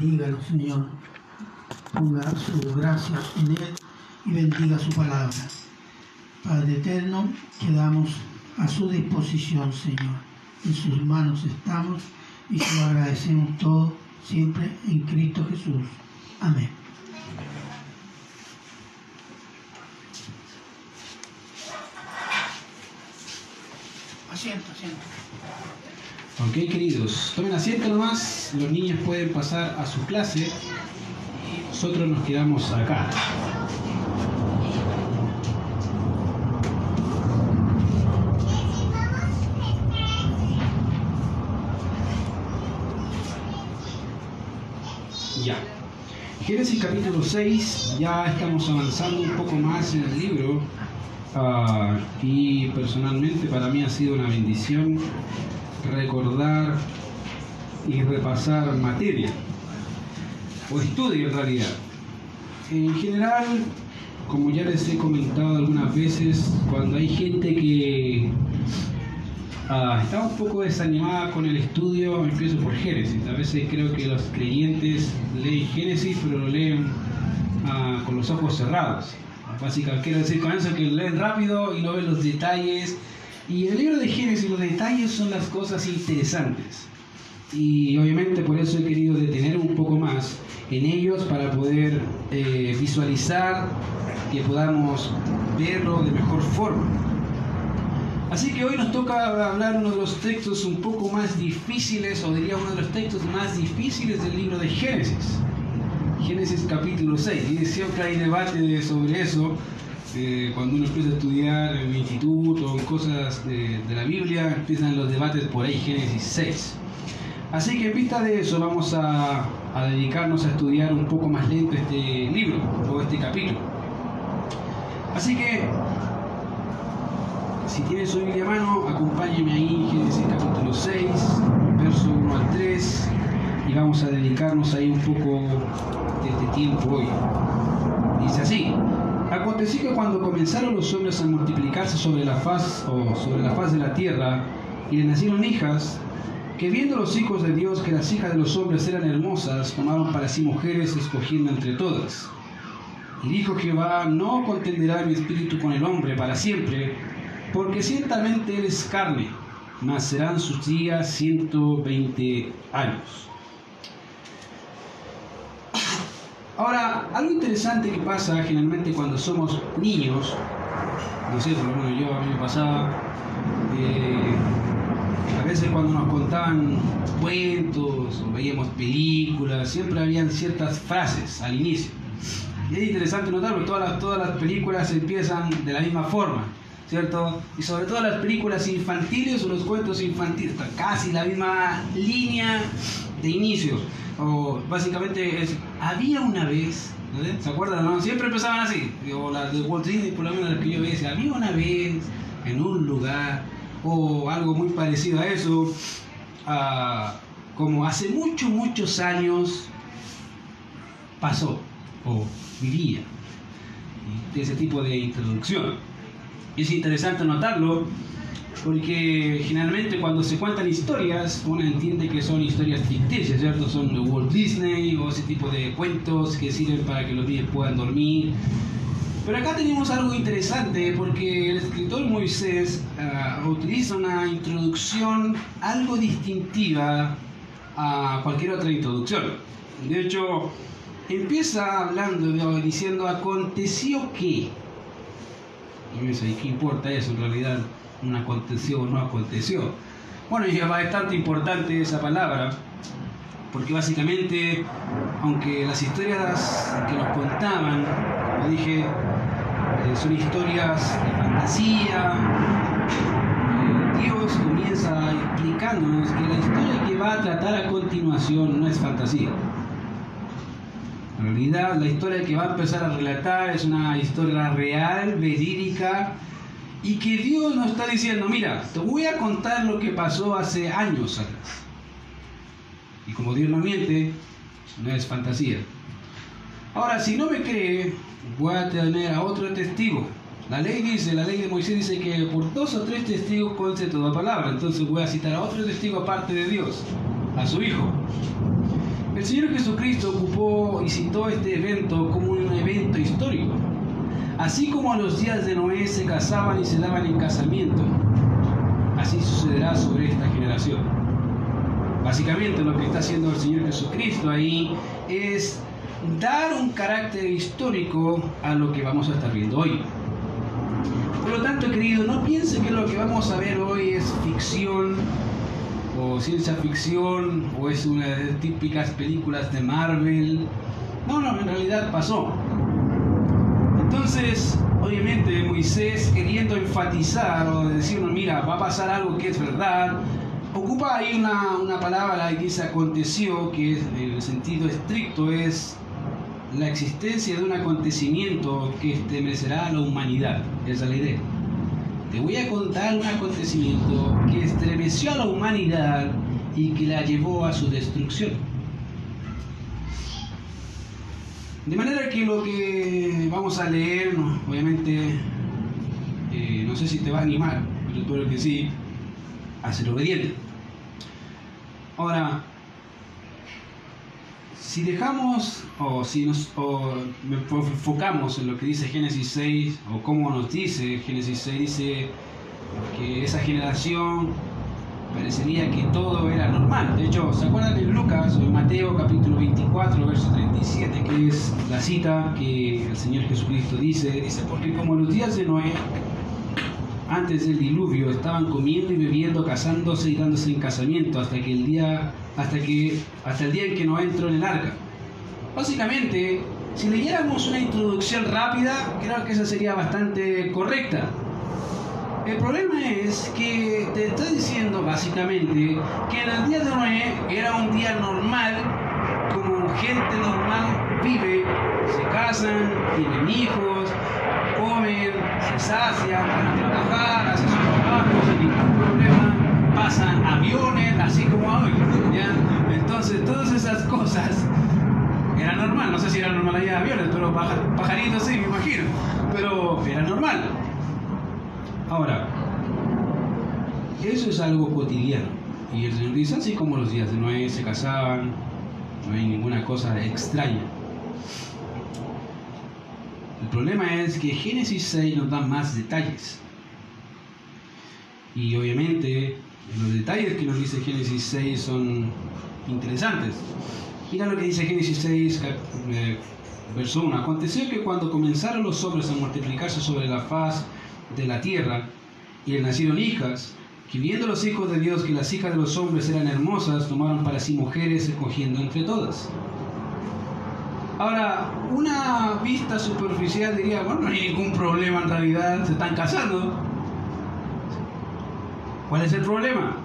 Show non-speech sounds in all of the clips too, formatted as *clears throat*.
Bendígalo, Señor. Ponga su gracia en él y bendiga su palabra. Padre eterno, quedamos a su disposición, Señor. En sus manos estamos y lo agradecemos todo siempre en Cristo Jesús. Amén. Asiento, asiento. Ok, queridos, tomen asiento nomás. Los niños pueden pasar a su clase nosotros nos quedamos acá. Ya. Génesis capítulo 6, ya estamos avanzando un poco más en el libro ah, y personalmente para mí ha sido una bendición recordar y repasar materia o estudio en realidad. En general, como ya les he comentado algunas veces, cuando hay gente que ah, está un poco desanimada con el estudio, empiezo por Génesis. A veces creo que los creyentes leen Génesis, pero lo leen ah, con los ojos cerrados. Básicamente, quiero decir con que leen rápido y no ven los detalles. Y el libro de Génesis, los detalles son las cosas interesantes. Y obviamente por eso he querido detener un poco más en ellos para poder eh, visualizar, que podamos verlo de mejor forma. Así que hoy nos toca hablar uno de los textos un poco más difíciles, o diría uno de los textos más difíciles del libro de Génesis. Génesis capítulo 6. Y siempre hay debate sobre eso. Eh, cuando uno empieza a estudiar en instituto en cosas de, la Biblia, empiezan los debates por ahí, Génesis 6. Así que en vista de eso vamos a, dedicarnos a estudiar un poco más lento este libro o este capítulo. Así que si tiene su Biblia a mano, acompáñeme ahí, Génesis capítulo 6, verso 1 al 3, y vamos a dedicarnos ahí un poco de este tiempo hoy. Dice así, aconteció que cuando comenzaron los hombres a multiplicarse sobre la faz o sobre la faz de la tierra, y le nacieron hijas, que viendo los hijos de Dios que las hijas de los hombres eran hermosas, tomaron para sí mujeres, escogiendo entre todas. Y dijo Jehová, no contenderá mi espíritu con el hombre para siempre, porque ciertamente él es carne, mas serán sus días 120 años. Ahora, algo interesante que pasa generalmente cuando somos niños, no sé, por lo menos yo a mí me pasaba, eh, a veces cuando nos contaban cuentos o veíamos películas, siempre habían ciertas frases al inicio. Y es interesante notarlo, todas las, todas las películas empiezan de la misma forma. ¿cierto? Y sobre todo las películas infantiles o los cuentos infantiles, casi la misma línea de inicio. O básicamente había una vez, ¿no? ¿se acuerdan? No? Siempre empezaban así, o las de Walt Disney, por lo menos las que yo veía, había una vez en un lugar, o algo muy parecido a eso, ah, como hace muchos, muchos años pasó, o vivía, ese tipo de introducción. Es interesante notarlo porque generalmente cuando se cuentan historias, uno entiende que son historias ficticias, ¿cierto? Son de Walt Disney o ese tipo de cuentos que sirven para que los niños puedan dormir. Pero acá tenemos algo interesante porque el escritor Moisés uh, utiliza una introducción algo distintiva a cualquier otra introducción. De hecho, empieza hablando, diciendo, aconteció que. Y me dice, ¿qué importa eso en realidad? ¿Un aconteció o no aconteció? Bueno, y es bastante importante esa palabra, porque básicamente, aunque las historias que nos contaban, como dije, eh, son historias de fantasía, eh, Dios comienza explicándonos que la historia que va a tratar a continuación no es fantasía. En realidad, la historia que va a empezar a relatar es una historia real, verídica, y que Dios nos está diciendo, mira, te voy a contar lo que pasó hace años atrás. Y como Dios no miente, no es fantasía. Ahora, si no me cree, voy a tener a otro testigo. La ley dice, la ley de Moisés dice que por dos o tres testigos conste toda palabra. Entonces voy a citar a otro testigo aparte de Dios, a su hijo. El Señor Jesucristo ocupó y citó este evento como un evento histórico. Así como los días de Noé se casaban y se daban en casamiento, así sucederá sobre esta generación. Básicamente lo que está haciendo el Señor Jesucristo ahí es dar un carácter histórico a lo que vamos a estar viendo hoy. Por lo tanto, querido, no piense que lo que vamos a ver hoy es ficción o ciencia ficción o es una de las típicas películas de Marvel. No, no, en realidad pasó. Entonces, obviamente Moisés queriendo enfatizar o decirnos, mira, va a pasar algo que es verdad, ocupa ahí una, una palabra que dice aconteció, que en el sentido estricto es la existencia de un acontecimiento que estremecerá a la humanidad. Esa es la idea. Te voy a contar un acontecimiento que estremeció a la humanidad y que la llevó a su destrucción. De manera que lo que vamos a leer, obviamente, eh, no sé si te va a animar, pero espero que sí, a ser obediente. Ahora, si dejamos o si nos enfocamos en lo que dice Génesis 6 o cómo nos dice Génesis 6, dice que esa generación parecería que todo era normal. De hecho, ¿se acuerdan de Lucas o en Mateo capítulo 24, verso 37, que es la cita que el Señor Jesucristo dice? Dice, porque como los días de Noé, antes del diluvio, estaban comiendo y bebiendo, casándose y dándose en casamiento hasta que el día hasta, que, hasta el día en que no entro en el arca. Básicamente, si leyéramos una introducción rápida, creo que esa sería bastante correcta. El problema es que te estoy diciendo básicamente que en el día de Noé era un día normal, como gente normal vive, se casan, tienen hijos, comen, se sacian, van a trabajar, hacen sus trabajos sin ningún problema, pasan aviones, así como hoy. Entonces, todas esas cosas era normal. No sé si era normal allá aviones, pero pajaritos sí, me imagino. Pero era normal. Ahora, eso es algo cotidiano. Y el Señor dice, así como los días de Noé se casaban, no hay ninguna cosa extraña. El problema es que Génesis 6 nos da más detalles. Y obviamente los detalles que nos dice Génesis 6 son interesantes. Mira lo que dice Génesis 6, eh, verso 1. Aconteció que cuando comenzaron los hombres a multiplicarse sobre la faz de la tierra, y le nacieron hijas, que viendo los hijos de Dios que las hijas de los hombres eran hermosas, tomaron para sí mujeres, escogiendo entre todas. Ahora, una vista superficial diría, bueno, no hay ningún problema en realidad, se están casando. ¿Cuál es el problema?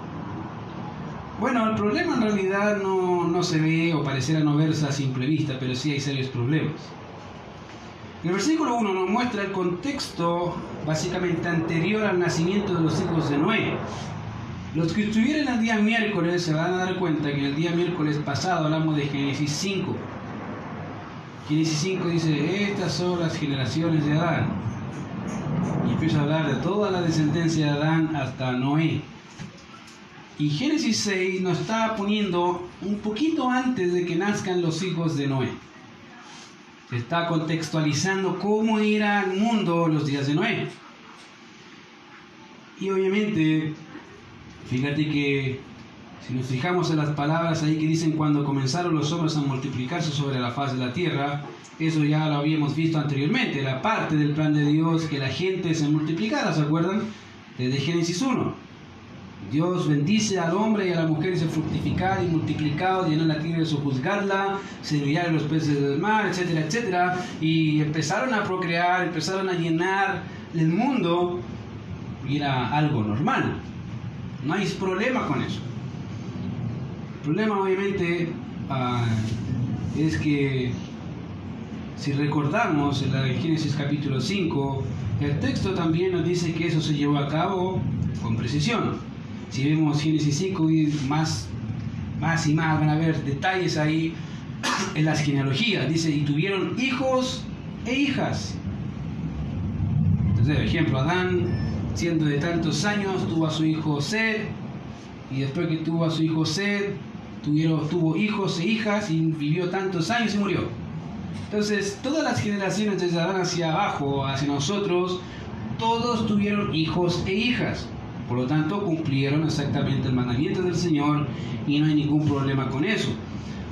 Bueno, el problema en realidad no, se ve o pareciera no verse a simple vista, pero sí hay serios problemas. El versículo 1 nos muestra el contexto básicamente anterior al nacimiento de los hijos de Noé. Los que estuvieron el día miércoles se van a dar cuenta que el día miércoles pasado hablamos de Génesis 5. Génesis 5 dice, estas son las generaciones de Adán. Y empieza a hablar de toda la descendencia de Adán hasta Noé. Y Génesis 6 nos está poniendo un poquito antes de que nazcan los hijos de Noé. Está contextualizando cómo irá al mundo los días de Noé. Y obviamente, fíjate que si nos fijamos en las palabras ahí que dicen cuando comenzaron los hombres a multiplicarse sobre la faz de la tierra, eso ya lo habíamos visto anteriormente, la parte del plan de Dios que la gente se multiplicara, ¿se acuerdan? Desde Génesis 1. Dios bendice al hombre y a la mujer y se fructificar y multiplicar, llenar la tierra y sojuzgarla, servir a los peces del mar, etcétera, etcétera. Y empezaron a procrear, empezaron a llenar el mundo y era algo normal. No hay problema con eso. El problema obviamente ah, es que si recordamos en la Génesis capítulo 5, el texto también nos dice que eso se llevó a cabo con precisión. Si vemos Génesis 5 y más, más y más van a ver detalles ahí en las genealogías. Dice, y tuvieron hijos e hijas. Entonces, por ejemplo, Adán, siendo de tantos años, tuvo a su hijo Sed, y después que tuvo a su hijo Sed, tuvieron, tuvo hijos e hijas y vivió tantos años y murió. Entonces, todas las generaciones desde Adán hacia abajo, hacia nosotros, todos tuvieron hijos e hijas. Por lo tanto, cumplieron exactamente el mandamiento del Señor y no hay ningún problema con eso.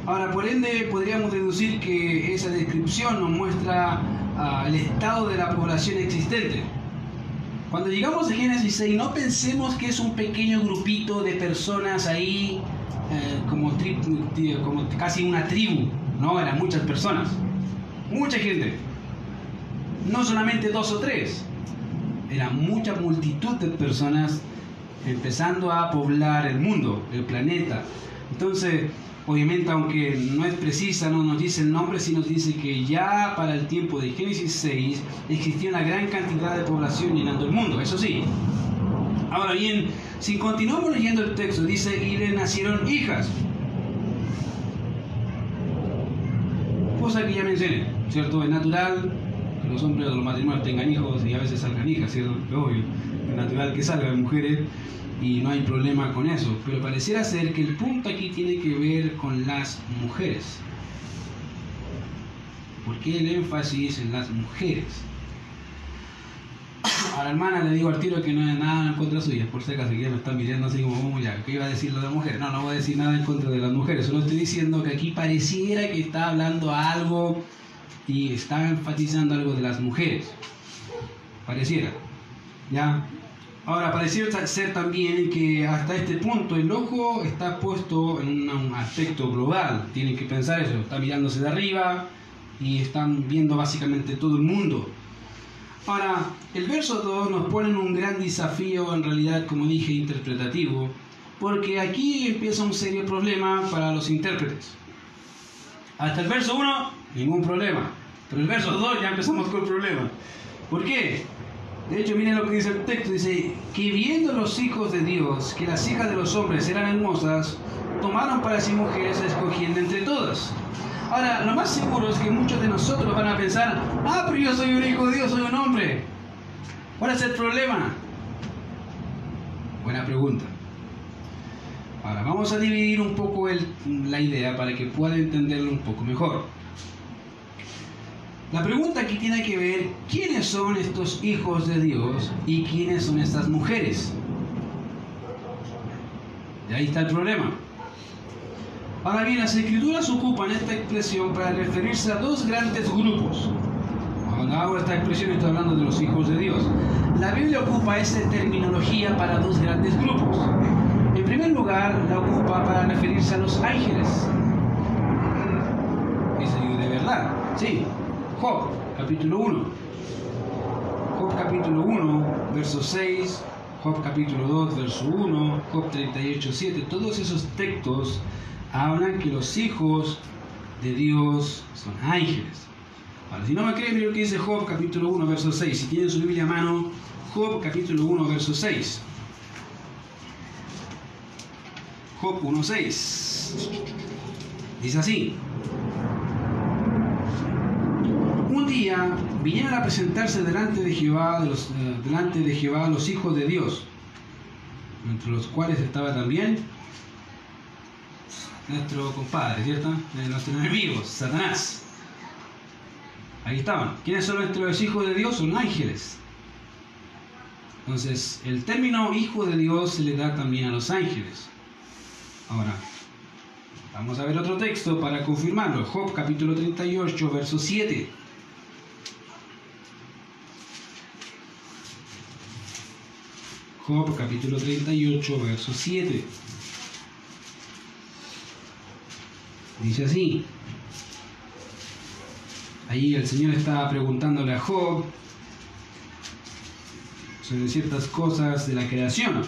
Ahora, por ende, podríamos deducir que esa descripción nos muestra ah, el estado de la población existente. Cuando llegamos a Génesis 6, no pensemos que es un pequeño grupito de personas ahí, eh, como, como casi una tribu, no, eran muchas personas, mucha gente, no solamente dos o tres, era mucha multitud de personas empezando a poblar el mundo, el planeta. Entonces, Obviamente, aunque no es precisa, no nos dice el nombre, sí nos dice que ya para el tiempo de Génesis 6 existía una gran cantidad de población llenando el mundo, eso sí. Ahora bien, si continuamos leyendo el texto, dice, y le nacieron hijas. Cosa que ya mencioné, ¿cierto? Es natural los hombres de los matrimonios tengan hijos y a veces salgan hijas, ¿cierto? Obvio, es natural que salgan mujeres y no hay problema con eso, pero pareciera ser que el punto aquí tiene que ver con las mujeres. ¿Por qué el énfasis en las mujeres? A la hermana le digo al tiro que no hay nada en contra suya, por si acaso ya me están mirando así como, oh, ya, ¿qué iba a decir lo de mujeres? No, no voy a decir nada en contra de las mujeres, solo estoy diciendo que aquí pareciera que está hablando algo y está enfatizando algo de las mujeres. Pareciera. ¿Ya? Ahora, pareciera ser también que hasta este punto el ojo está puesto en un aspecto global. Tienen que pensar eso, está mirándose de arriba y están viendo básicamente todo el mundo. Ahora, el verso 2 nos pone un gran desafío, en realidad, como dije, interpretativo, porque aquí empieza un serio problema para los intérpretes. Hasta el verso 1, ningún problema. Pero el verso 2 ya empezamos con el problema. ¿Por qué? De hecho, miren lo que dice el texto. Dice, que viendo los hijos de Dios que las hijas de los hombres eran hermosas, tomaron para sí mujeres escogiendo entre todas. Ahora, lo más seguro es que muchos de nosotros van a pensar, ah, pero yo soy un hijo de Dios, soy un hombre. ¿Cuál es el problema? Buena pregunta. Ahora, vamos a dividir un poco la idea para que pueda entenderlo un poco mejor. La pregunta aquí tiene que ver quiénes son estos hijos de Dios y quiénes son estas mujeres. Y ahí está el problema. Ahora bien, las escrituras ocupan esta expresión para referirse a dos grandes grupos. Cuando hago esta expresión estoy hablando de los hijos de Dios. La Biblia ocupa esta terminología para dos grandes grupos. En primer lugar, la ocupa para referirse a los ángeles. Eso de verdad, sí, Job, capítulo 1. Job capítulo 1, verso 6, Job capítulo 2, verso 1, Job 38, 7. Todos esos textos hablan que los hijos de Dios son ángeles. Ahora, si no me creen, miren lo que dice Job capítulo 1, verso 6. Si tienen su Biblia a mano, Job capítulo 1, verso 6. Job 1, 6. Dice así. Un día vinieron a presentarse delante de Jehová, los, eh, delante de Jehová los hijos de Dios, entre los cuales estaba también nuestro compadre, ¿cierto? Nuestro enemigo, Satanás. Ahí estaban. ¿Quiénes son nuestros hijos de Dios? Son ángeles. Entonces, el término hijo de Dios se le da también a los ángeles. Ahora, vamos a ver otro texto para confirmarlo. Job capítulo 38, verso 7. Job capítulo 38, verso 7. Dice así. Ahí el Señor estaba preguntándole a Job sobre ciertas cosas de la creación.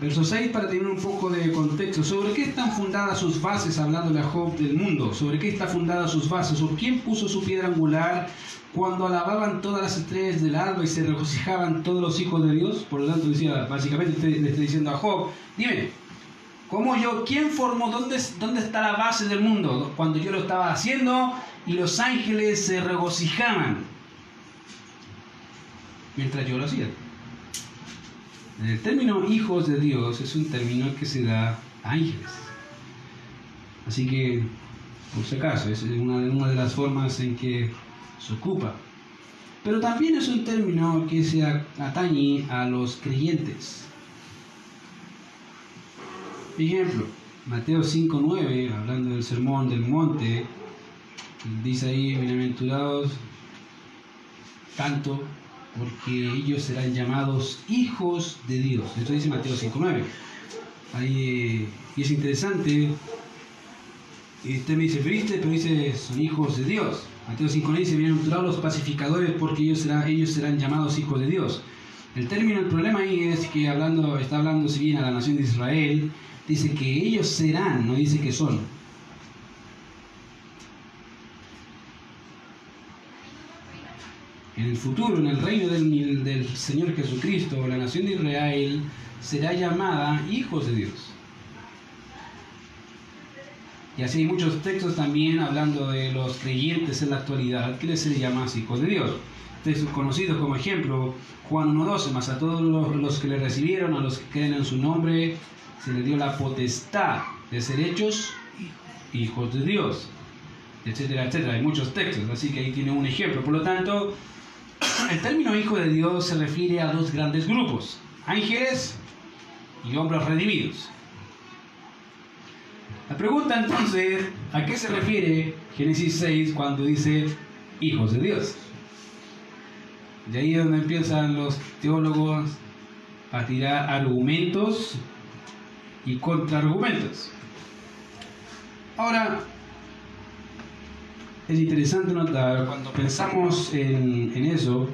Verso 6 para tener un poco de contexto. ¿Sobre qué están fundadas sus bases hablándole a Job del mundo? ¿Sobre qué está fundada sus bases? ¿O quién puso su piedra angular cuando alababan todas las estrellas del alba y se regocijaban todos los hijos de Dios? Por lo tanto, decía, básicamente le está diciendo a Job, dime, ¿cómo yo, quién formó, dónde, dónde está la base del mundo? Cuando yo lo estaba haciendo y los ángeles se regocijaban mientras yo lo hacía. El término hijos de Dios es un término que se da a ángeles. Así que, por si acaso, es una, una de las formas en que se ocupa. Pero también es un término que se atañe a los creyentes. Ejemplo, Mateo 5.9, hablando del sermón del monte, dice ahí, bienaventurados tanto porque ellos serán llamados hijos de Dios. Esto dice Mateo 5.9. Ahí, y es interesante, usted me dice, triste, pero dice, son hijos de Dios. Mateo 5.9 dice, bienaventurados los pacificadores porque ellos serán, ellos serán llamados hijos de Dios. El término, el problema ahí es que hablando, está hablando si bien a la nación de Israel, dice que ellos serán, no dice que son. En el futuro, en el reino del, del Señor Jesucristo, la nación de Israel será llamada hijos de Dios. Y así hay muchos textos también hablando de los creyentes en la actualidad que se les hijos de Dios. Textos conocidos como ejemplo, Juan 1.12, más a todos los, los, que le recibieron, a los que creen en su nombre, se le dio la potestad de ser hechos hijos de Dios, etcétera, etcétera. Hay muchos textos, así que ahí tiene un ejemplo. Por lo tanto, *clears throat* el término hijo de Dios se refiere a dos grandes grupos, ángeles y hombres redimidos. La pregunta entonces, ¿a qué se refiere Génesis 6 cuando dice hijos de Dios? De ahí es donde empiezan los teólogos a tirar argumentos y contraargumentos. Ahora, es interesante notar, cuando pensamos en, en eso,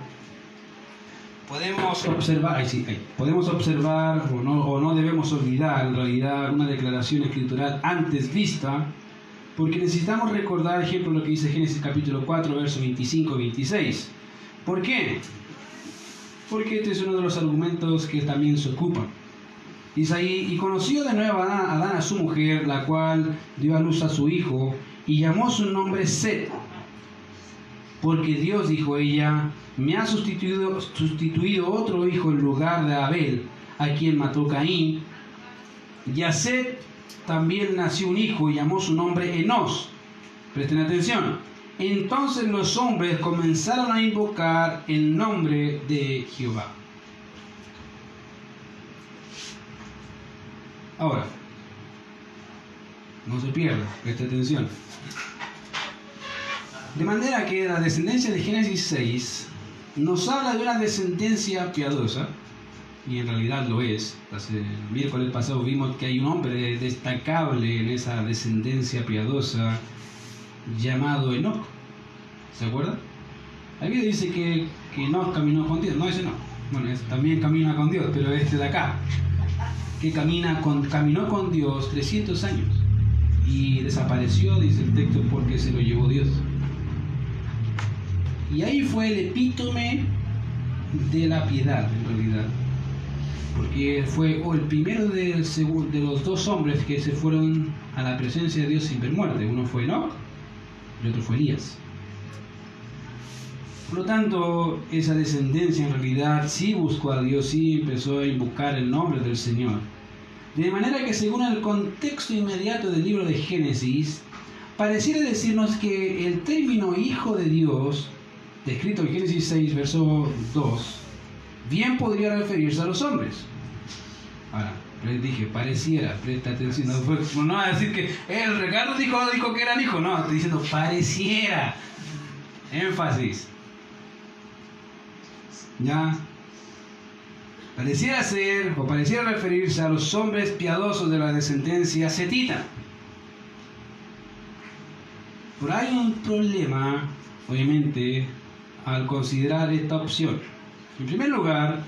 podemos observar, sí, podemos observar o no, o no debemos olvidar en realidad una declaración escritural antes vista, porque necesitamos recordar, ejemplo, lo que dice Génesis capítulo 4, verso 25 y 26. ¿Por qué? Porque este es uno de los argumentos que también se ocupan. Dice ahí, y conoció de nuevo a Adán a su mujer, la cual dio a luz a su hijo, y llamó su nombre Set, porque Dios, dijo ella, me ha sustituido, sustituido otro hijo en lugar de Abel, a quien mató Caín. Y también nació un hijo y llamó su nombre Enos. Presten atención. Entonces los hombres comenzaron a invocar el nombre de Jehová. Ahora, no se pierda, presta atención. De manera que la descendencia de Génesis 6 nos habla de una descendencia piadosa, y en realidad lo es. El miércoles pasado vimos que hay un hombre destacable en esa descendencia piadosa llamado Enoch. ¿Se acuerda? La Biblia dice que, que Enoch caminó con Dios. No, ese no. Bueno, también camina con Dios, pero este de acá, que camina con, caminó con Dios 300 años y desapareció, dice el texto, porque se lo llevó Dios. Y ahí fue el epítome de la piedad, en realidad. Porque fue el primero de, los dos hombres que se fueron a la presencia de Dios sin ver muerte. Uno fue Enoch y otro fue Elías. Por lo tanto, esa descendencia en realidad sí buscó a Dios, sí empezó a invocar el nombre del Señor. De manera que según el contexto inmediato del libro de Génesis, pareciera decirnos que el término hijo de Dios, descrito en Génesis 6, verso 2, bien podría referirse a los hombres. Ahora, les dije, pareciera, presta atención, no, fue, no a decir que el regalo dijo, dijo que eran hijos, no, estoy diciendo pareciera. Énfasis. Ya. Pareciera ser o pareciera referirse a los hombres piadosos de la descendencia setita. Pero hay un problema, obviamente, al considerar esta opción. En primer lugar,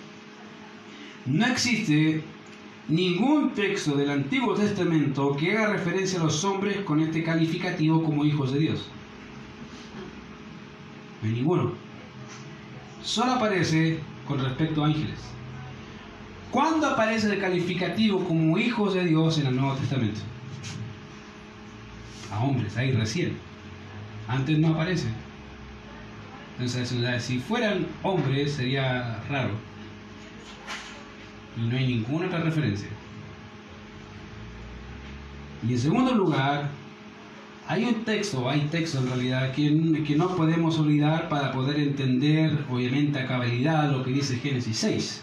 no existe ningún texto del Antiguo Testamento que haga referencia a los hombres con este calificativo como hijos de Dios. No hay ninguno. Solo aparece con respecto a ángeles. ¿Cuándo aparece el calificativo como hijos de Dios en el Nuevo Testamento? A hombres, ahí recién. Antes no aparece. Entonces, si fueran hombres sería raro. Y no hay ninguna otra referencia. Y en segundo lugar, hay un texto, hay texto en realidad, que, que no podemos olvidar para poder entender, obviamente, a cabalidad lo que dice Génesis 6.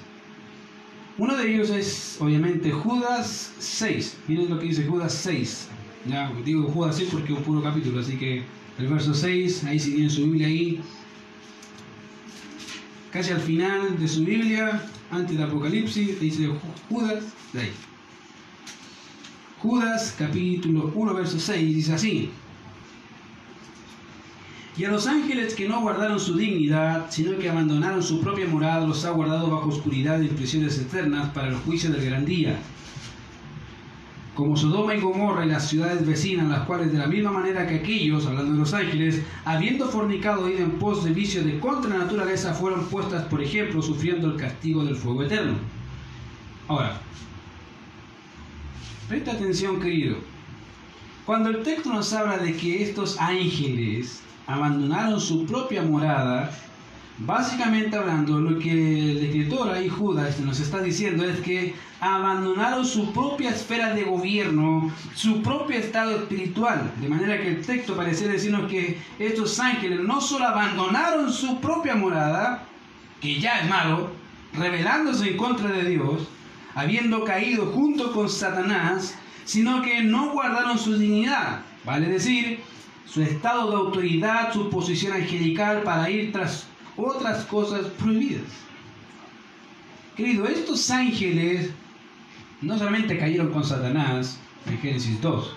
Uno de ellos es, obviamente, Judas 6. Miren lo que dice Judas 6. Ya, digo Judas 6 porque es un puro capítulo, así que el verso 6, ahí si tienen su Biblia ahí, casi al final de su Biblia, antes del Apocalipsis, dice Judas, de ahí. Judas capítulo 1, verso 6, dice así. Y a los ángeles que no guardaron su dignidad, sino que abandonaron su propia morada, los ha guardado bajo oscuridad y prisiones eternas para el juicio del gran día. Como Sodoma y Gomorra y las ciudades vecinas, las cuales de la misma manera que aquellos, hablando de los ángeles, habiendo fornicado ido en pos de vicio de contra naturaleza, fueron puestas, por ejemplo, sufriendo el castigo del fuego eterno. Ahora, Presta atención, querido. Cuando el texto nos habla de que estos ángeles abandonaron su propia morada, básicamente hablando, lo que el escritor ahí Judas nos está diciendo es que abandonaron su propia esfera de gobierno, su propio estado espiritual. De manera que el texto parece decirnos que estos ángeles no solo abandonaron su propia morada, que ya es malo, rebelándose en contra de Dios, habiendo caído junto con Satanás, sino que no guardaron su dignidad, vale decir, su estado de autoridad, su posición angelical para ir tras otras cosas prohibidas. Querido, estos ángeles no solamente cayeron con Satanás en Génesis 2,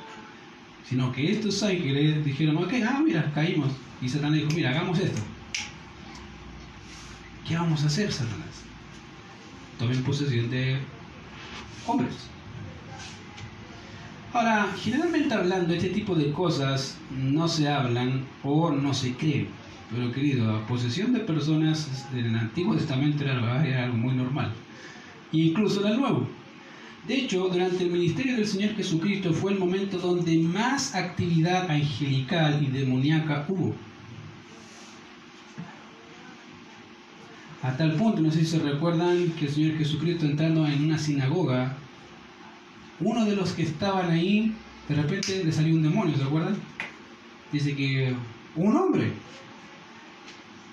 sino que estos ángeles dijeron, ok, ah, mira, caímos. Y Satanás dijo, mira, hagamos esto. ¿Qué vamos a hacer, Satanás? Tomen posesión de hombres. Ahora, generalmente hablando, este tipo de cosas no se hablan o no se creen. Pero querido, la posesión de personas en el Antiguo Testamento era, algo muy normal. Incluso en el Nuevo. De hecho, durante el ministerio del Señor Jesucristo fue el momento donde más actividad angelical y demoníaca hubo. A tal punto, no sé si se recuerdan que el Señor Jesucristo entrando en una sinagoga, uno de los que estaban ahí, de repente le salió un demonio, ¿se acuerdan? Dice que un hombre.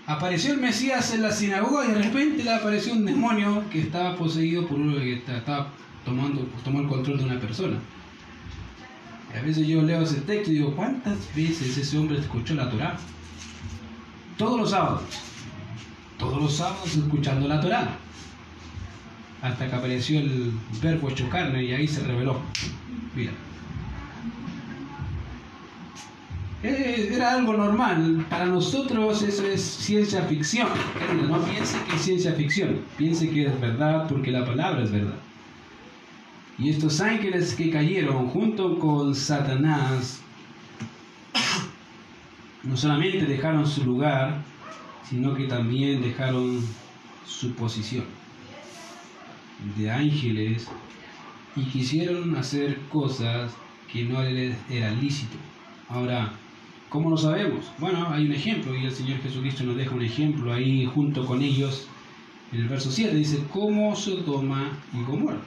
Apareció el Mesías en la sinagoga y de repente le apareció un demonio que estaba poseído por uno que estaba tomando, tomó el control de una persona. A veces yo leo ese texto y digo, ¿cuántas veces ese hombre escuchó la Torah? Todos los sábados todos los sábados escuchando la Torá. Hasta que apareció el verbo hecho carne y ahí se reveló. Mira. Era algo normal. Para nosotros eso es ciencia ficción. No piense que es ciencia ficción. Piense que es verdad porque la palabra es verdad. Y estos ángeles que cayeron junto con Satanás no solamente dejaron su lugar, sino que también dejaron su posición de ángeles y quisieron hacer cosas que no les era lícito. Ahora, ¿cómo lo sabemos? Bueno, hay un ejemplo y el Señor Jesucristo nos deja un ejemplo ahí junto con ellos. En el verso 7 dice, ¿cómo Sodoma y Gomorra?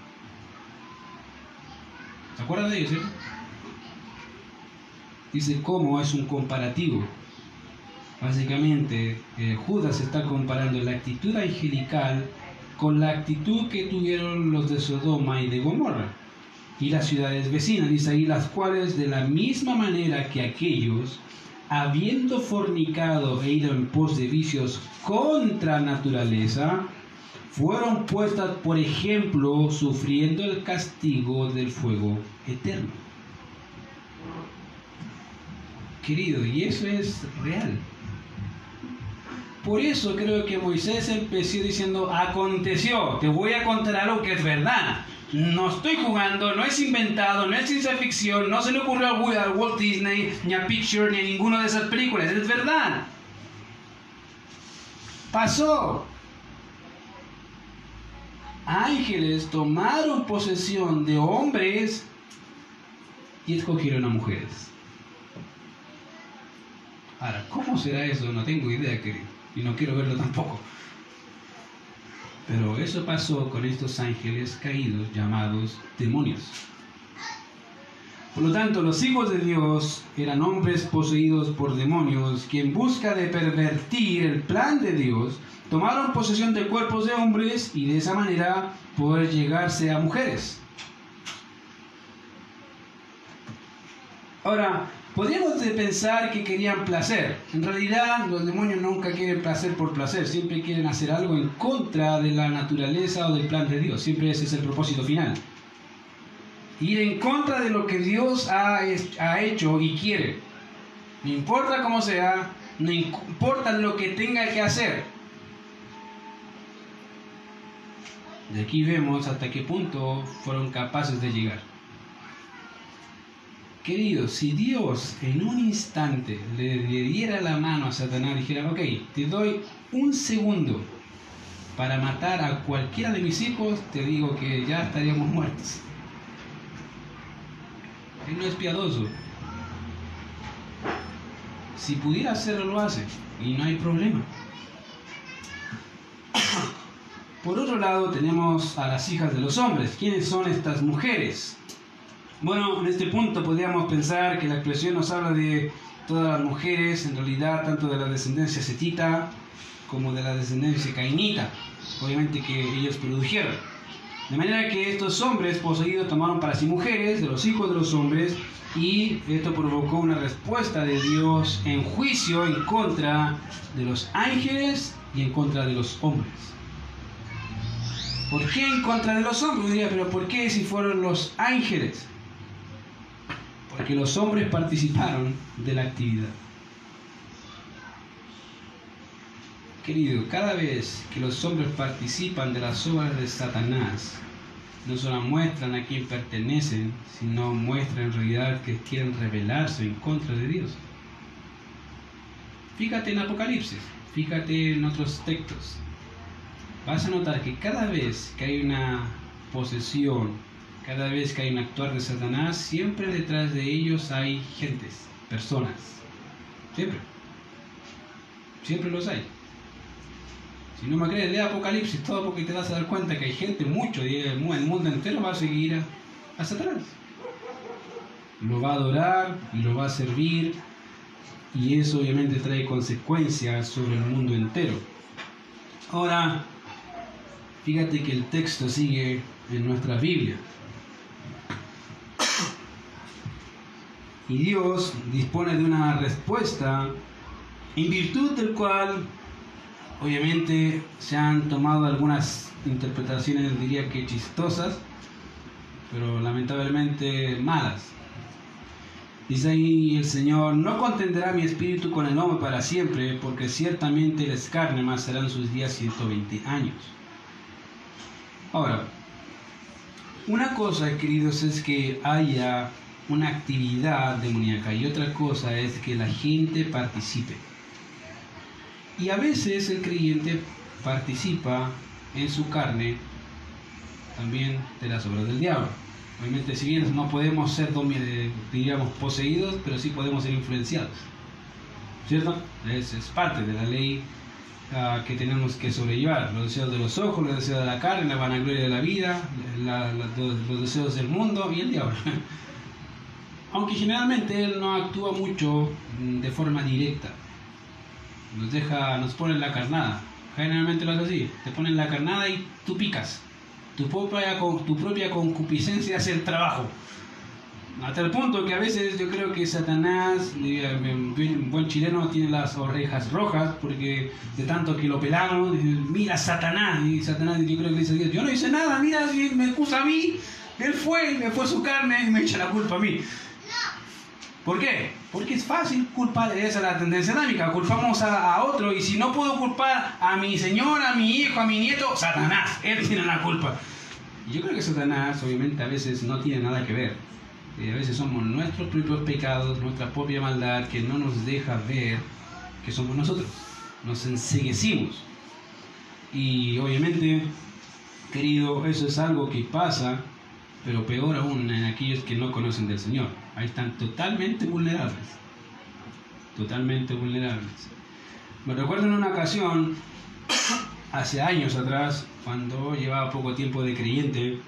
¿Se acuerdan de ellos? Dice, ¿cómo es un comparativo? Básicamente, eh, Judas está comparando la actitud angelical con la actitud que tuvieron los de Sodoma y de Gomorra y las ciudades vecinas, dice ahí, las cuales de la misma manera que aquellos, habiendo fornicado e ido en pos de vicios contra naturaleza, fueron puestas, por ejemplo, sufriendo el castigo del fuego eterno. Querido, y eso es real. Por eso creo que Moisés empezó diciendo, aconteció, te voy a contar algo que es verdad. No estoy jugando, no es inventado, no es ciencia ficción, no se le ocurrió a Walt Disney, ni a Picture, ni a ninguna de esas películas, es verdad. Pasó. Ángeles tomaron posesión de hombres y escogieron a mujeres. Ahora, ¿cómo será eso? No tengo idea, querido y no quiero verlo tampoco. Pero eso pasó con estos ángeles caídos llamados demonios. Por lo tanto, los hijos de Dios eran hombres poseídos por demonios que en busca de pervertir el plan de Dios tomaron posesión de cuerpos de hombres y de esa manera poder llegarse a mujeres. Ahora, podríamos pensar que querían placer. En realidad, los demonios nunca quieren placer por placer, siempre quieren hacer algo en contra de la naturaleza o del plan de Dios. Siempre ese es el propósito final ir en contra de lo que Dios ha, ha hecho y quiere. No importa cómo sea, no importa lo que tenga que hacer. De aquí vemos hasta qué punto fueron capaces de llegar. Queridos, si Dios en un instante le, le diera la mano a Satanás y dijera, ok, te doy un segundo para matar a cualquiera de mis hijos, te digo que ya estaríamos muertos. Él no es piadoso. Si pudiera hacerlo, lo hace. Y no hay problema. Por otro lado, tenemos a las hijas de los hombres. ¿Quiénes son estas mujeres? Bueno, en este punto podríamos pensar que la expresión nos habla de todas las mujeres, en realidad, tanto de la descendencia setita como de la descendencia cainita, obviamente que ellos produjeron. De manera que estos hombres poseídos tomaron para sí mujeres de los hijos de los hombres y esto provocó una respuesta de Dios en juicio en contra de los ángeles y en contra de los hombres. ¿Por qué en contra de los hombres? Diría, pero ¿por qué si fueron los ángeles? Porque los hombres participaron de la actividad. Querido, cada vez que los hombres participan de las obras de Satanás, no solo muestran a quién pertenecen, sino muestran en realidad que quieren rebelarse en contra de Dios. Fíjate en Apocalipsis, fíjate en otros textos. Vas a notar que cada vez que hay una posesión, cada vez que hay un actuar de Satanás, siempre detrás de ellos hay gentes, personas. Siempre. Siempre los hay. Si no me crees, lee Apocalipsis todo porque te vas a dar cuenta que hay gente, mucho, el mundo entero va a seguir a, Satanás. Lo va a adorar y lo va a servir y eso obviamente trae consecuencias sobre el mundo entero. Ahora, fíjate que el texto sigue en nuestra Biblia. Y Dios dispone de una respuesta en virtud del cual Obviamente se han tomado algunas interpretaciones, diría que chistosas, pero lamentablemente malas. Dice ahí el Señor, no contenderá mi espíritu con el hombre para siempre, porque ciertamente les carne, más serán sus días 120 años. Ahora, una cosa, queridos, es que haya una actividad demoníaca y otra cosa es que la gente participe. Y a veces el creyente participa en su carne también de las obras del diablo. Obviamente, si bien no podemos ser, diríamos, poseídos, pero sí podemos ser influenciados. ¿Cierto? Es, parte de la ley ah, que tenemos que sobrellevar. Los deseos de los ojos, los deseos de la carne, la vanagloria de la vida, los deseos del mundo y el diablo. *laughs* Aunque generalmente él no actúa mucho mm, de forma directa nos deja, nos pone la carnada. Generalmente lo hace así, te ponen la carnada y tú picas. Tu propia, tu propia concupiscencia hace el trabajo. Hasta el punto que a veces yo creo que Satanás, un buen chileno, tiene las orejas rojas porque de tanto que lo pelamos, mira Satanás, y Satanás yo creo que dice yo no hice nada, mira, me acusa a mí, él fue y me fue su carne y me echa la culpa a mí. ¿Por qué? Porque es fácil culpar, esa es la tendencia dinámica, culpamos a, otro y si no puedo culpar a mi señor, a mi hijo, a mi nieto, Satanás, él tiene la culpa. Yo creo que Satanás obviamente a veces no tiene nada que ver. Eh, a veces somos nuestros propios pecados, nuestra propia maldad que no nos deja ver que somos nosotros. Nos enseguecimos. Y obviamente, querido, eso es algo que pasa pero peor aún en aquellos que no conocen del Señor. Ahí están totalmente vulnerables. Totalmente vulnerables. Me recuerdo en una ocasión, hace años atrás, cuando llevaba poco tiempo de creyente,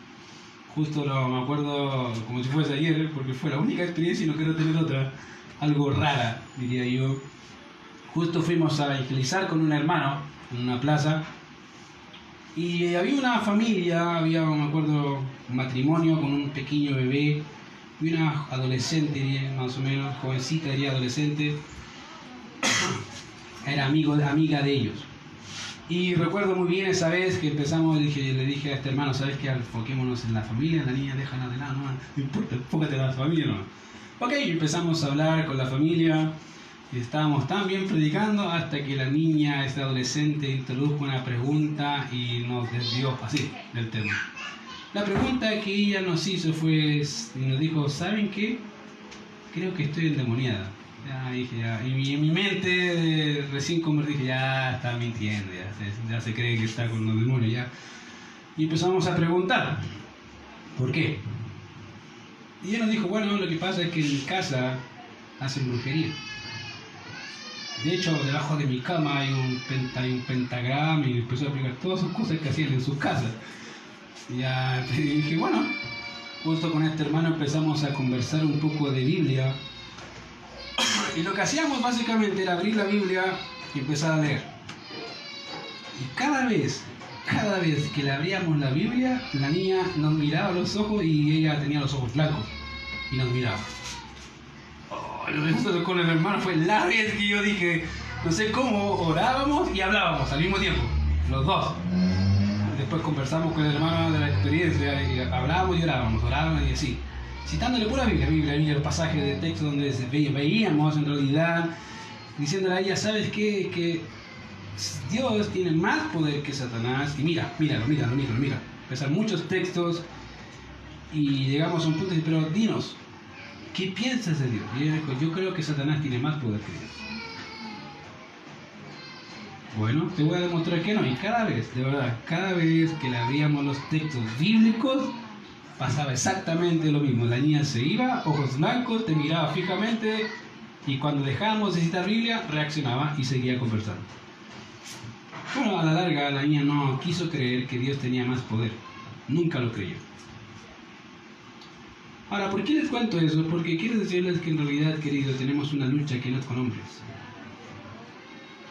justo lo, me acuerdo como si fuese ayer, porque fue la única experiencia y no quiero tener otra, algo rara, diría yo. Justo fuimos a evangelizar con un hermano en una plaza y había una familia, había, me acuerdo, un matrimonio con un pequeño bebé y una adolescente, más o menos, jovencita, diría adolescente, era amigo, amiga de ellos. Y recuerdo muy bien esa vez que empezamos, le dije, le dije a este hermano, ¿sabes qué? Enfoquémonos en la familia, la niña déjala de lado, no, no importa, enfócate en la familia, no. Ok, empezamos a hablar con la familia, y estábamos tan bien predicando hasta que la niña, esta adolescente, introdujo una pregunta y nos desvió así del tema. La pregunta que ella nos hizo fue, y nos dijo, ¿saben qué? Creo que estoy endemoniada. Ya dije, ya. Y en mi mente, recién como dije, ya está mintiendo, ya se, ya se cree que está con los demonios, ya. Y empezamos a preguntar, ¿por qué? Y ella nos dijo, bueno, lo que pasa es que en mi casa hacen brujería. De hecho, debajo de mi cama hay un, penta, hay un pentagrama y empezó a explicar todas sus cosas que hacían en sus casas. Ya y dije, bueno, justo con este hermano empezamos a conversar un poco de Biblia y lo que hacíamos básicamente era abrir la Biblia y empezar a leer. Y cada vez, cada vez que le abríamos la Biblia, la niña nos miraba los ojos y ella tenía los ojos blancos y nos miraba. Oh, lo que con el hermano fue la vez que yo dije, no sé cómo orábamos y hablábamos al mismo tiempo, los dos. Después conversamos con el hermano de la experiencia y hablábamos y orábamos, orábamos y así citándole pura Biblia, Biblia, Biblia, el pasaje de texto donde veíamos en realidad, diciéndole a ella, ¿sabes qué? Que Dios tiene más poder que Satanás. Y mira, míralo, míralo, míralo, mira. Pesan muchos textos y llegamos a un punto de pero dinos, ¿qué piensas de Dios? Y ella dijo, yo creo que Satanás tiene más poder que Dios. Bueno, te voy a demostrar que no. Y cada vez, de verdad, cada vez que le abríamos los textos bíblicos, pasaba exactamente lo mismo. La niña se iba, ojos blancos, te miraba fijamente y cuando dejábamos de citar Biblia, reaccionaba y seguía conversando. Bueno, a la larga la niña no quiso creer que Dios tenía más poder. Nunca lo creyó. Ahora, ¿por qué les cuento eso? Porque quiero decirles que en realidad, querido, tenemos una lucha que no es con hombres.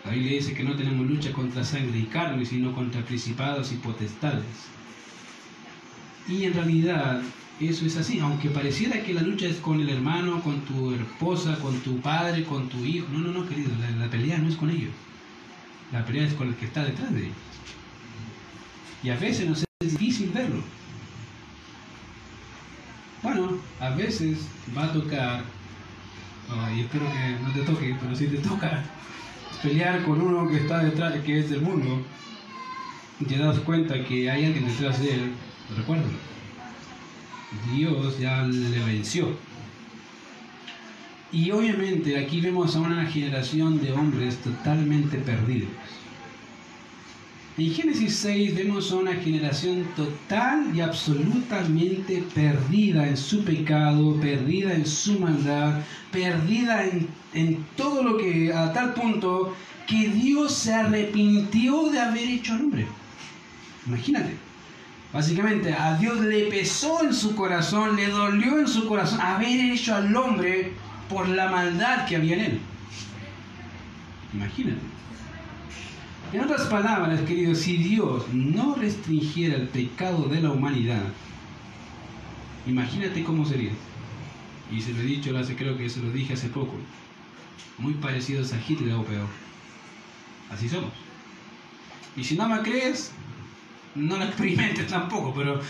La Biblia dice que no tenemos lucha contra sangre y carne, sino contra principados y potestades. Y en realidad eso es así, aunque pareciera que la lucha es con el hermano, con tu esposa, con tu padre, con tu hijo. No, no, no, querido, la, pelea no es con ellos. La pelea es con el que está detrás de ellos. Y a veces nos es difícil verlo. Bueno, a veces va a tocar, y espero que no te toque, pero si te toca pelear con uno que está detrás, que es del mundo, y te das cuenta que hay alguien detrás de él Recuerden, Dios ya le venció. Y obviamente aquí vemos a una generación de hombres totalmente perdidos. En Génesis 6 vemos a una generación total y absolutamente perdida en su pecado, perdida en su maldad, perdida en, en todo lo que a tal punto que Dios se arrepintió de haber hecho al hombre. Imagínate. Básicamente, a Dios le pesó en su corazón, le dolió en su corazón haber hecho al hombre por la maldad que había en él. Imagínate. En otras palabras, queridos, si Dios no restringiera el pecado de la humanidad, imagínate cómo sería. Y se lo he dicho, creo que se lo dije hace poco. Muy parecidos a Hitler o peor. Así somos. Y si no me crees, no lo *laughs* experimentes tampoco, pero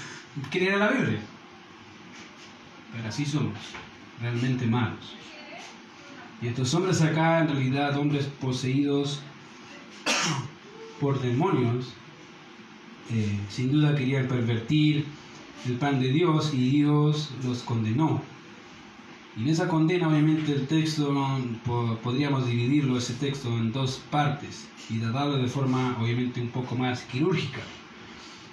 creer la Biblia. Pero así somos, realmente malos. Y estos hombres acá, en realidad, hombres poseídos por demonios, eh, sin duda querían pervertir el pan de Dios y Dios los condenó. Y en esa condena, obviamente, el texto podríamos dividirlo, ese texto, en dos partes y tratarlo de forma, obviamente, un poco más quirúrgica.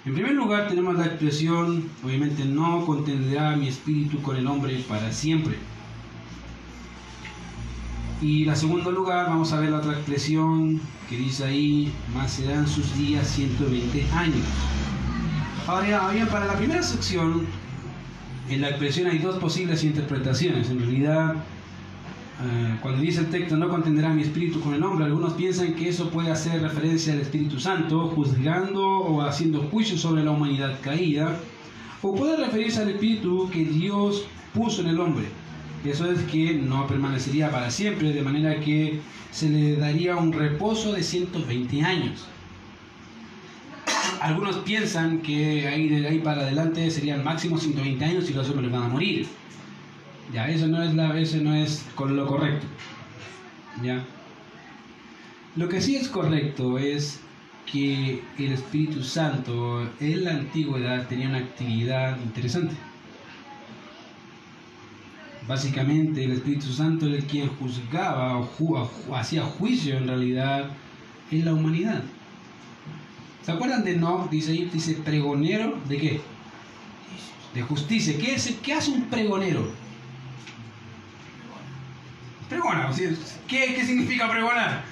En primer lugar tenemos la expresión, obviamente no contenderá mi espíritu con el hombre para siempre. Y en segundo lugar vamos a ver la otra expresión que dice ahí, más serán sus días 120 años. Ahora, bien, para la primera sección en la expresión hay dos posibles interpretaciones. En realidad, eh, cuando dice el texto, no contenderá mi espíritu con el hombre, algunos piensan que eso puede hacer referencia al Espíritu Santo, juzgando o haciendo juicio sobre la humanidad caída, o puede referirse al espíritu que Dios puso en el hombre. Eso es que no permanecería para siempre, de manera que se le daría un reposo de 120 años. Algunos piensan que ahí de ahí para adelante serían máximo 120 años y los hombres van a morir. Ya, eso no es, la, eso no es con lo correcto. Ya. Lo que sí es correcto es que el Espíritu Santo en la antigüedad tenía una actividad interesante. Básicamente el Espíritu Santo era el quien juzgaba o hacía juicio en realidad en la humanidad. ¿Se acuerdan de no? Dice ahí, dice pregonero de qué? De justicia. ¿Qué, es, qué hace un pregonero? Pregona, ¿qué, ¿qué significa pregonar?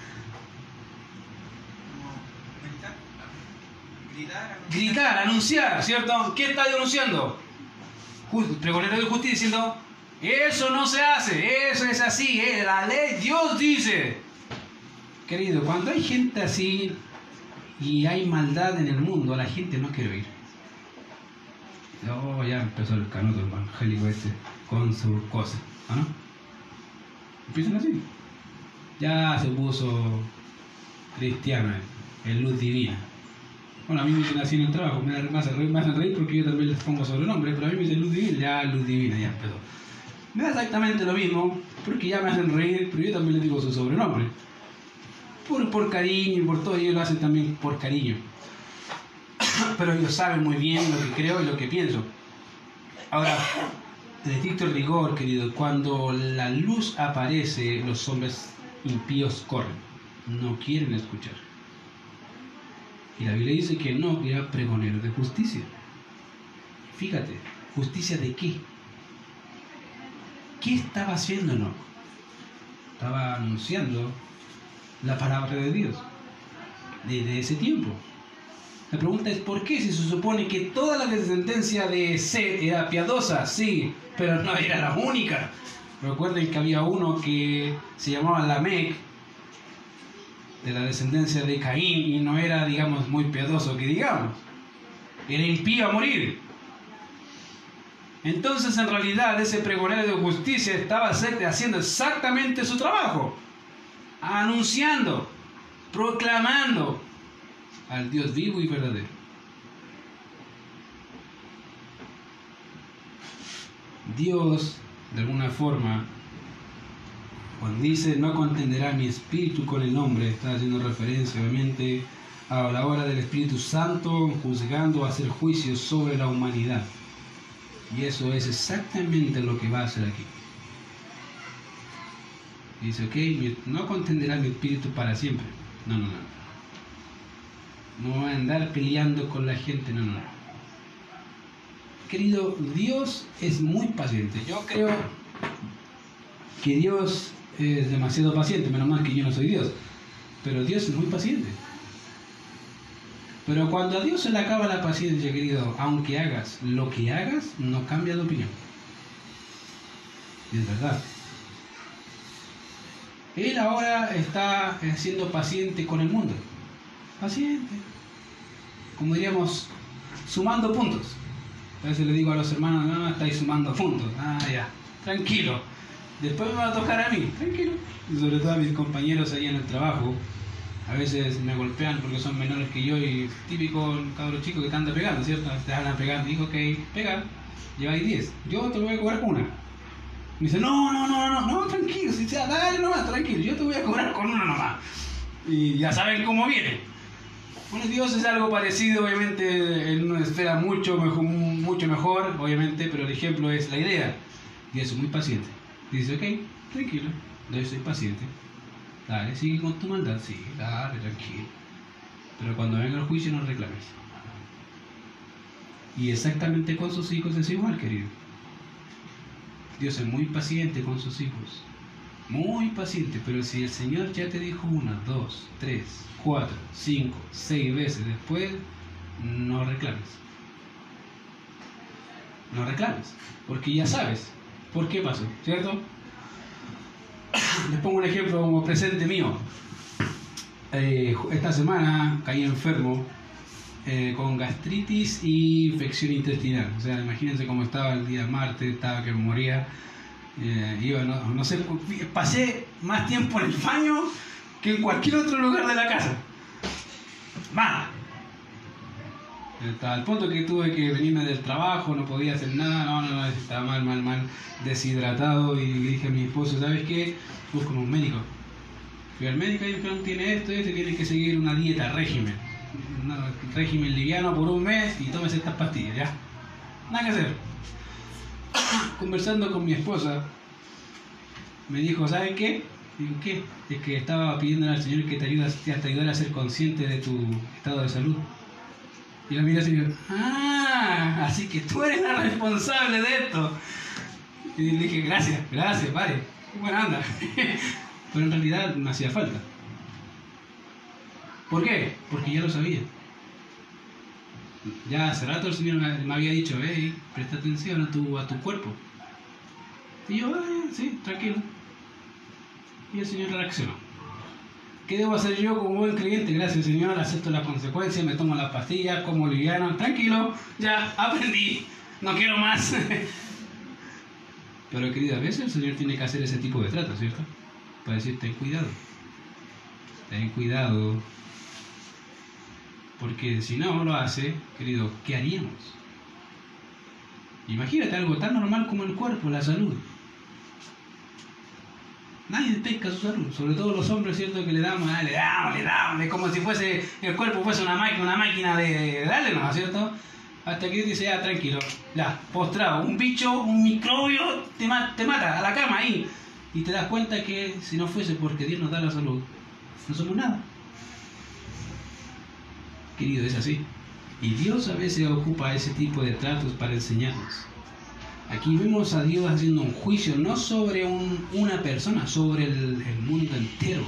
Gritar, anunciar, ¿cierto? ¿Qué está denunciando? Pregonero de justicia diciendo, eso no se hace, eso es así, ¿eh? la ley, Dios dice. Querido, cuando hay gente así y hay maldad en el mundo, la gente no quiere oír. Oh, ya empezó el canuto evangélico este con su cosa, ¿no? Empiezan así. Ya se puso cristiano, en luz divina. Bueno, a mí me dicen así en el trabajo, me hacen reír, reír porque yo también les pongo sobrenombre, pero a mí me dicen luz divina, ya luz divina, ya empezó. Me da exactamente lo mismo, porque ya me hacen reír, pero yo también les digo su sobrenombre. Por, por cariño y por todo, ellos lo hacen también por cariño. *coughs* Pero ellos saben muy bien lo que creo y lo que pienso. Ahora, estricto rigor, querido, cuando la luz aparece, los hombres impíos corren, no quieren escuchar. Y la Biblia dice que no, era pregonero de justicia. Fíjate, ¿justicia de qué? ¿Qué estaba haciendo no? Estaba anunciando la palabra de Dios desde ese tiempo. La pregunta es ¿por qué si se supone que toda la descendencia de Seth era piadosa? Sí, pero no era la única. Recuerden que había uno que se llamaba Lamec, de la descendencia de Caín, y no era, digamos, muy piadoso que digamos. Era impío a morir. Entonces en realidad ese pregonero de justicia estaba haciendo exactamente su trabajo, anunciando, proclamando al Dios vivo y verdadero. Dios, de alguna forma, cuando dice no contenderá mi espíritu con el hombre, está haciendo referencia obviamente a la hora del Espíritu Santo juzgando a hacer juicios sobre la humanidad. Y eso es exactamente lo que va a hacer aquí. dice, ok, no contenderá mi espíritu para siempre. No, no, no. No voy a andar peleando con la gente, no, no, no. Querido, Dios es muy paciente. Yo creo que Dios es demasiado paciente, menos mal que yo no soy Dios. Pero Dios es muy paciente. Pero cuando a Dios se le acaba la paciencia, querido, aunque hagas lo que hagas, no cambia de opinión. Y es verdad. Él ahora está siendo paciente con el mundo. Paciente. Como diríamos, sumando puntos. A veces le digo a los hermanos, no, estáis sumando puntos. Ah, ya, tranquilo. Después me va a tocar a mí, tranquilo. Y sobre todo a mis compañeros ahí en el trabajo a veces me golpean porque son menores que yo y típico cabro chico que te anda pegando, ¿cierto? Te andan pegando digo, ok, pega, lleváis 10, yo te voy a cobrar con una. Me dice, no, no, no, no, no, tranquilo, si sea, dale nomás, tranquilo, yo te voy a cobrar con una nomás. Y ya saben cómo viene. Bueno, Dios es algo parecido, obviamente, en una esfera mucho mejor, mucho mejor, obviamente, pero el ejemplo es la idea. Dios es muy paciente. dice, ok, tranquilo, yo soy paciente. Dale, sigue con tu maldad, sí, dale, tranquilo. Pero cuando venga el juicio no reclames. Y exactamente con sus hijos es igual, querido. Dios es muy paciente con sus hijos. Muy paciente, pero si el Señor ya te dijo una, dos, tres, cuatro, cinco, seis veces después, no reclames. no reclames, porque ya sabes por qué pasó, ¿cierto? Les pongo un ejemplo como presente mío. Eh, esta semana caí enfermo eh, con gastritis y infección intestinal. O sea, imagínense cómo estaba el día martes, estaba que moría. Eh, iba, no, sé, pasé más tiempo en el baño que en cualquier otro lugar de la casa. Mal. El punto que tuve que venirme del trabajo, no podía hacer nada, no, no, no, estaba mal, mal, mal, deshidratado y dije a mi esposo, ¿sabes qué? Busco un médico. Fui al médico y me dijeron, tiene esto, esto, tiene que seguir una dieta, régimen. Un régimen liviano por un mes y tomes estas pastillas, ya. Nada que hacer. *coughs* Conversando con mi esposa, me dijo, ¿sabes qué? Digo, ¿qué? Es que estaba pidiendo al Señor que te ayude, te ayudara a ser consciente de tu estado de salud. Y la mira así, ah, así que tú eres la responsable de esto. Y le dije, gracias, gracias, vale, buena onda. *laughs* Pero en realidad me hacía falta. ¿Por qué? Porque ya lo sabía. Ya hace rato el Señor me había dicho, hey, presta atención a tu, a tu cuerpo. Y yo, ah, sí, tranquilo. Y el Señor reaccionó. ¿Qué debo hacer yo como buen creyente? Gracias Señor, acepto las consecuencias, me tomo las pastillas, como liviano, tranquilo, ya aprendí, no quiero más. *laughs* Pero querida, a veces el Señor tiene que hacer ese tipo de trato, ¿cierto? Para decir, ten cuidado, ten cuidado, porque si no lo hace, querido, ¿qué haríamos? Imagínate algo tan normal como el cuerpo, la salud. Nadie pesca su salud, sobre todo los hombres, ¿cierto? Que le damos, ah, le damos, le damos, es como si fuese el cuerpo fuese una máquina, una máquina de, darle ¿no? ¿cierto? Hasta que dice, ya, tranquilo, ya, postrado, un bicho, un microbio, te, te mata a la cama ahí. Y te das cuenta que si no fuese porque Dios nos da la salud, no somos nada. Querido, es así. Y Dios a veces ocupa ese tipo de tratos para enseñarnos. Aquí vemos a Dios haciendo un juicio no sobre una persona, sobre el, el mundo entero.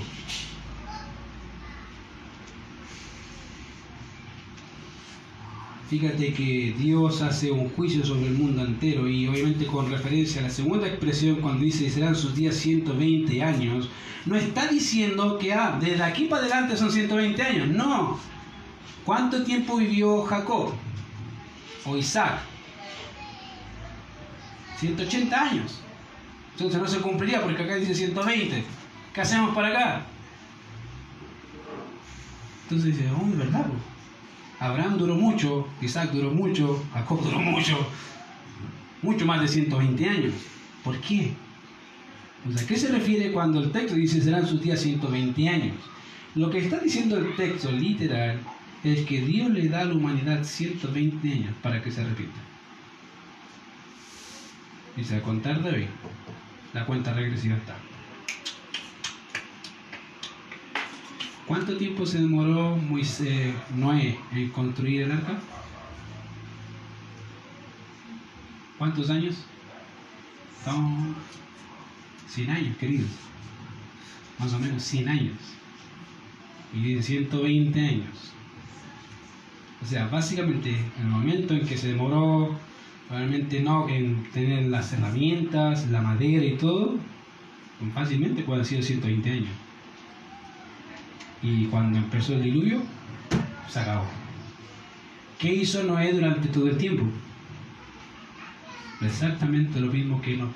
Fíjate que Dios hace un juicio sobre el mundo entero y obviamente con referencia a la segunda expresión cuando dice serán sus días 120 años, no está diciendo que ah, desde aquí para adelante son 120 años, no. ¿Cuánto tiempo vivió Jacob o Isaac? 180 años. Entonces no se cumpliría porque acá dice 120. ¿Qué hacemos para acá? Entonces dice, oh, verdad. Abraham duró mucho, Isaac duró mucho, Jacob duró mucho, mucho más de 120 años. ¿Por qué? Pues, ¿A qué se refiere cuando el texto dice serán sus días 120 años? Lo que está diciendo el texto literal es que Dios le da a la humanidad 120 años para que se arrepienta. Dice, a contar de hoy, la cuenta regresiva está. ¿Cuánto tiempo se demoró Moisés, Noé en construir el arca? ¿Cuántos años? Son 100 años, queridos. Más o menos 100 años. Y 120 años. O sea, básicamente, en el momento en que se demoró Realmente no, en tener las herramientas, la madera y todo, fácilmente puede haber sido 120 años. Y cuando empezó el diluvio, se acabó. ¿Qué hizo Noé durante todo el tiempo? Exactamente lo mismo que no.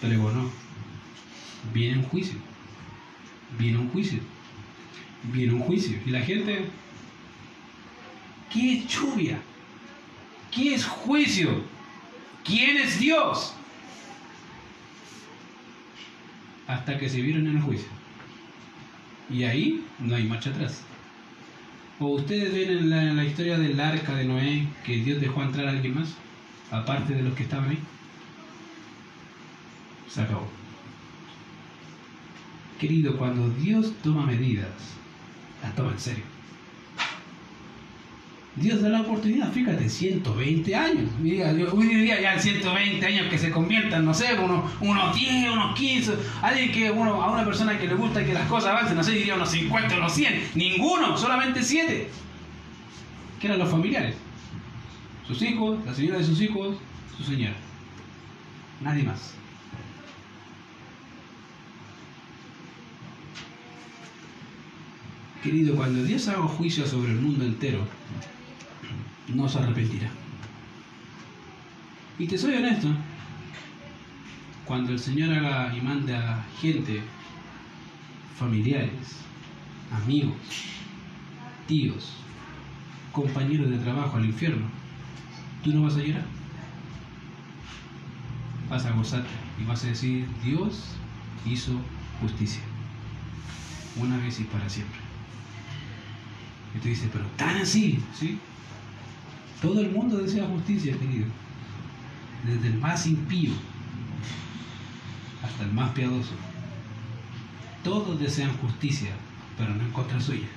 Pregonó. Viene un juicio. Viene un juicio. Viene un juicio. Y la gente, ¿qué lluvia? ¿Qué es juicio? ¿Quién es Dios? Hasta que se vieron en el juicio. Y ahí no hay marcha atrás. ¿O ustedes ven en la, historia del arca de Noé que Dios dejó entrar a alguien más? Aparte de los que estaban ahí. Se acabó. Querido, cuando Dios toma medidas, las toma en serio. Dios da la oportunidad, fíjate, 120 años. Hoy diría ya 120 años que se conviertan, no sé, unos, unos 10, unos 15. Alguien que, uno, a una persona que le gusta que las cosas avancen, no sé, diría unos 50, unos 100. Ninguno, solamente 7. Que eran los familiares. sus hijos, la señora de sus hijos, su señora. Nadie más. Querido, cuando Dios haga juicio sobre el mundo entero, no se arrepentirá. Y te soy honesto, cuando el Señor haga y mande a gente, familiares, amigos, tíos, compañeros de trabajo al infierno, tú no vas a llorar. Vas a gozarte y vas a decir, Dios hizo justicia, una vez y para siempre. Y tú dices, pero tan así, ¿sí? Todo el mundo desea justicia, querido. Desde el más impío hasta el más piadoso. Todos desean justicia, pero no en contra suya.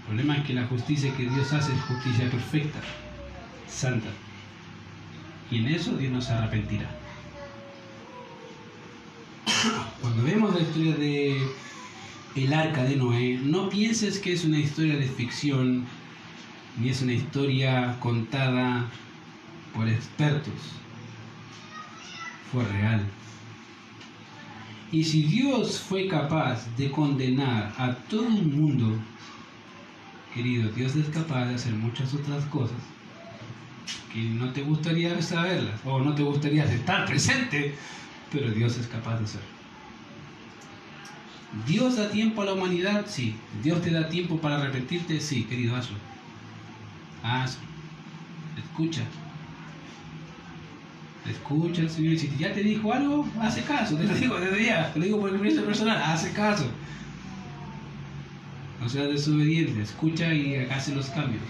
El problema es que la justicia que Dios hace es justicia perfecta, santa. Y en eso Dios no se arrepentirá. Cuando vemos la historia de el arca de Noé, no pienses que es una historia de ficción, ni es una historia contada por expertos. Fue real. Y si Dios fue capaz de condenar a todo el mundo, querido, Dios es capaz de hacer muchas otras cosas que no te gustaría saberlas o no te gustaría estar presente, pero Dios es capaz de hacer. ¿Dios da tiempo a la humanidad? Sí. ¿Dios te da tiempo para arrepentirte? Sí, querido, hazlo. Hazlo. Escucha. Escucha al Señor si ya te dijo algo, hace caso. Te lo digo desde ya, te lo digo por experiencia personal, hace caso. No seas desobediente, escucha y hace los cambios.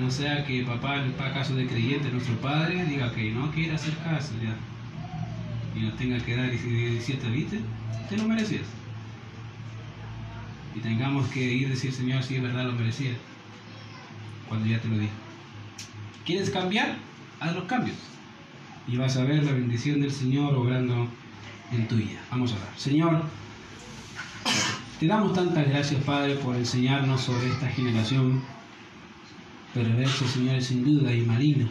No sea que papá, el caso de creyente, nuestro padre, diga que no quiere hacer caso ya. Y no tenga que dar 17, ¿viste? Te lo merecías. Y tengamos que ir a decir, Señor, si es verdad lo merecía. Cuando ya te lo dije. ¿Quieres cambiar? Haz los cambios y vas a ver la bendición del Señor obrando en tu vida. Vamos a ver. Señor, te damos tantas gracias, Padre, por enseñarnos sobre esta generación perversa, Señor, sin duda y maligna.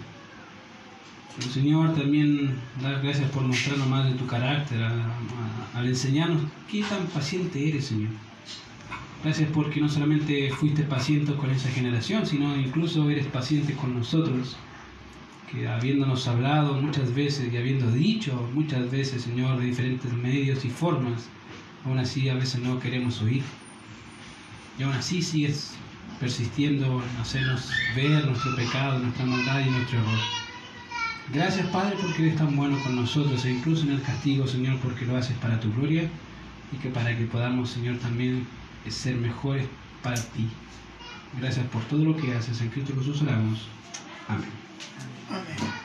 Señor, también dar gracias por mostrarnos más de tu carácter, al enseñarnos qué tan paciente eres, Señor. Gracias porque no solamente fuiste paciente con esa generación, sino incluso eres paciente con nosotros que habiéndonos hablado muchas veces y habiendo dicho muchas veces, Señor, de diferentes medios y formas, aún así a veces no queremos oír. Y aún así sigues persistiendo en hacernos ver nuestro pecado, nuestra maldad y nuestro error. Gracias, Padre, porque eres tan bueno con nosotros e incluso en el castigo, Señor, porque lo haces para tu gloria y que para que podamos, Señor, también ser mejores para ti. Gracias por todo lo que haces. En Cristo Jesús oramos. Amén. Amén.